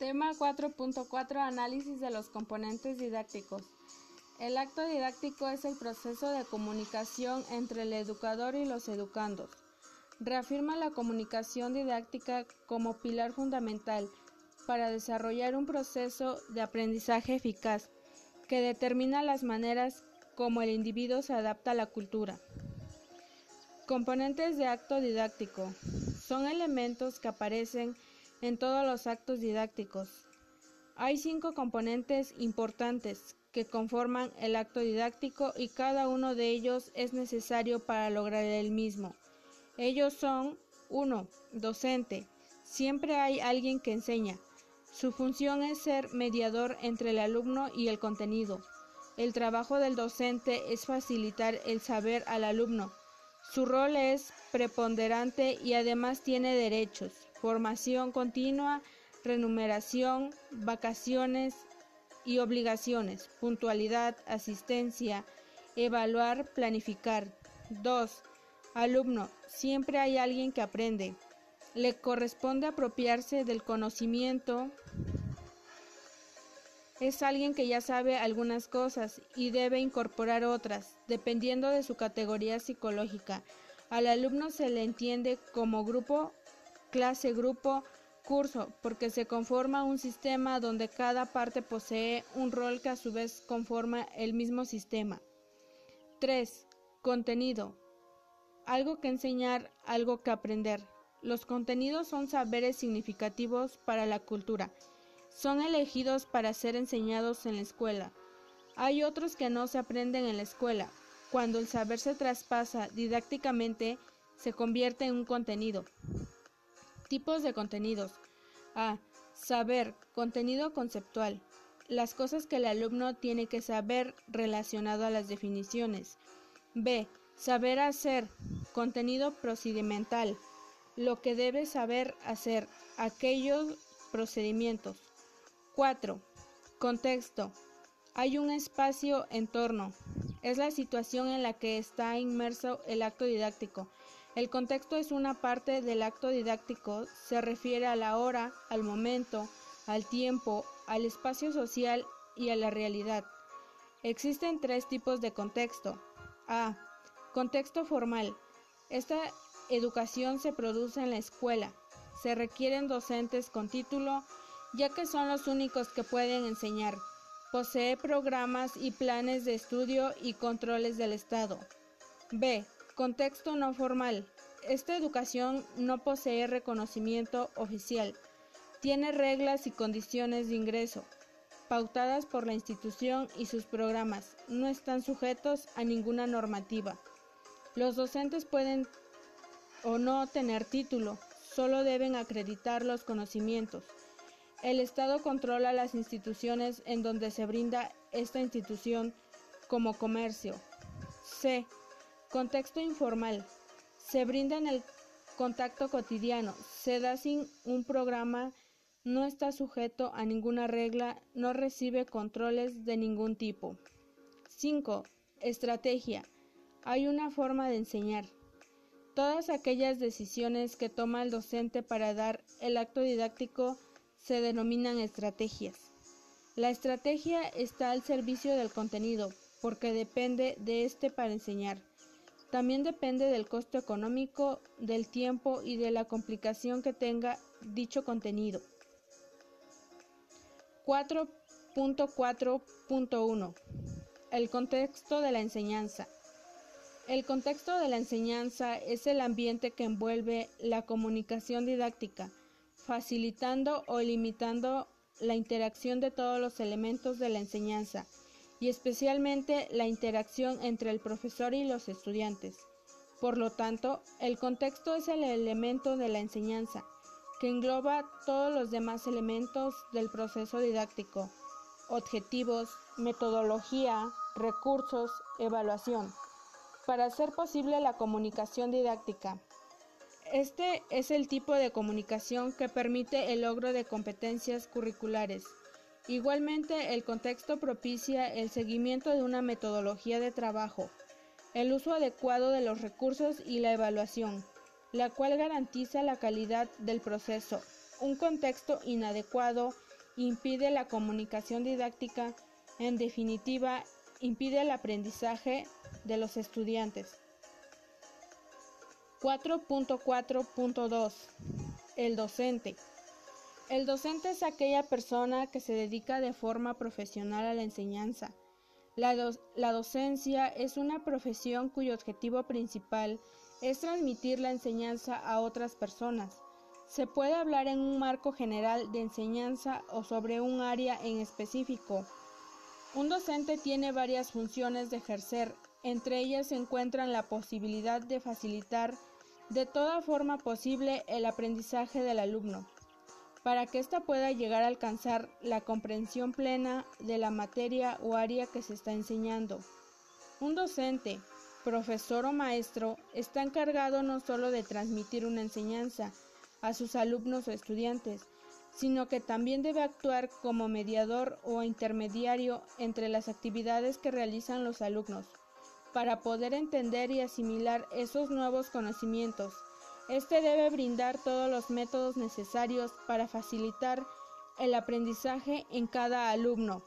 Tema 4.4 Análisis de los componentes didácticos. El acto didáctico es el proceso de comunicación entre el educador y los educandos. Reafirma la comunicación didáctica como pilar fundamental para desarrollar un proceso de aprendizaje eficaz que determina las maneras como el individuo se adapta a la cultura. Componentes de acto didáctico. Son elementos que aparecen en todos los actos didácticos. Hay cinco componentes importantes que conforman el acto didáctico y cada uno de ellos es necesario para lograr el mismo. Ellos son 1. Docente. Siempre hay alguien que enseña. Su función es ser mediador entre el alumno y el contenido. El trabajo del docente es facilitar el saber al alumno su rol es preponderante y además tiene derechos, formación continua, remuneración, vacaciones y obligaciones, puntualidad, asistencia, evaluar, planificar. 2. Alumno. Siempre hay alguien que aprende. Le corresponde apropiarse del conocimiento es alguien que ya sabe algunas cosas y debe incorporar otras, dependiendo de su categoría psicológica. Al alumno se le entiende como grupo, clase, grupo, curso, porque se conforma un sistema donde cada parte posee un rol que a su vez conforma el mismo sistema. 3. Contenido. Algo que enseñar, algo que aprender. Los contenidos son saberes significativos para la cultura son elegidos para ser enseñados en la escuela. Hay otros que no se aprenden en la escuela. Cuando el saber se traspasa didácticamente, se convierte en un contenido. Tipos de contenidos. A. Saber. Contenido conceptual. Las cosas que el alumno tiene que saber relacionado a las definiciones. B. Saber hacer. Contenido procedimental. Lo que debe saber hacer. Aquellos procedimientos. 4. Contexto. Hay un espacio entorno. Es la situación en la que está inmerso el acto didáctico. El contexto es una parte del acto didáctico. Se refiere a la hora, al momento, al tiempo, al espacio social y a la realidad. Existen tres tipos de contexto. A. Contexto formal. Esta educación se produce en la escuela. Se requieren docentes con título, ya que son los únicos que pueden enseñar. Posee programas y planes de estudio y controles del Estado. B. Contexto no formal. Esta educación no posee reconocimiento oficial. Tiene reglas y condiciones de ingreso, pautadas por la institución y sus programas. No están sujetos a ninguna normativa. Los docentes pueden o no tener título, solo deben acreditar los conocimientos. El Estado controla las instituciones en donde se brinda esta institución como comercio. C. Contexto informal. Se brinda en el contacto cotidiano. Se da sin un programa. No está sujeto a ninguna regla. No recibe controles de ningún tipo. 5. Estrategia. Hay una forma de enseñar. Todas aquellas decisiones que toma el docente para dar el acto didáctico se denominan estrategias. La estrategia está al servicio del contenido porque depende de este para enseñar. También depende del costo económico, del tiempo y de la complicación que tenga dicho contenido. 4.4.1 El contexto de la enseñanza. El contexto de la enseñanza es el ambiente que envuelve la comunicación didáctica facilitando o limitando la interacción de todos los elementos de la enseñanza y especialmente la interacción entre el profesor y los estudiantes. Por lo tanto, el contexto es el elemento de la enseñanza, que engloba todos los demás elementos del proceso didáctico, objetivos, metodología, recursos, evaluación, para hacer posible la comunicación didáctica. Este es el tipo de comunicación que permite el logro de competencias curriculares. Igualmente, el contexto propicia el seguimiento de una metodología de trabajo, el uso adecuado de los recursos y la evaluación, la cual garantiza la calidad del proceso. Un contexto inadecuado impide la comunicación didáctica, en definitiva, impide el aprendizaje de los estudiantes. 4.4.2 El docente. El docente es aquella persona que se dedica de forma profesional a la enseñanza. La, docencia es una profesión cuyo objetivo principal es transmitir la enseñanza a otras personas. Se puede hablar en un marco general de enseñanza o sobre un área en específico. Un docente tiene varias funciones de ejercer, entre ellas se encuentran la posibilidad de facilitar de toda forma posible el aprendizaje del alumno, para que ésta pueda llegar a alcanzar la comprensión plena de la materia o área que se está enseñando. Un docente, profesor o maestro está encargado no solo de transmitir una enseñanza a sus alumnos o estudiantes, sino que también debe actuar como mediador o intermediario entre las actividades que realizan los alumnos, para poder entender y asimilar esos nuevos conocimientos. Este debe brindar todos los métodos necesarios para facilitar el aprendizaje en cada alumno.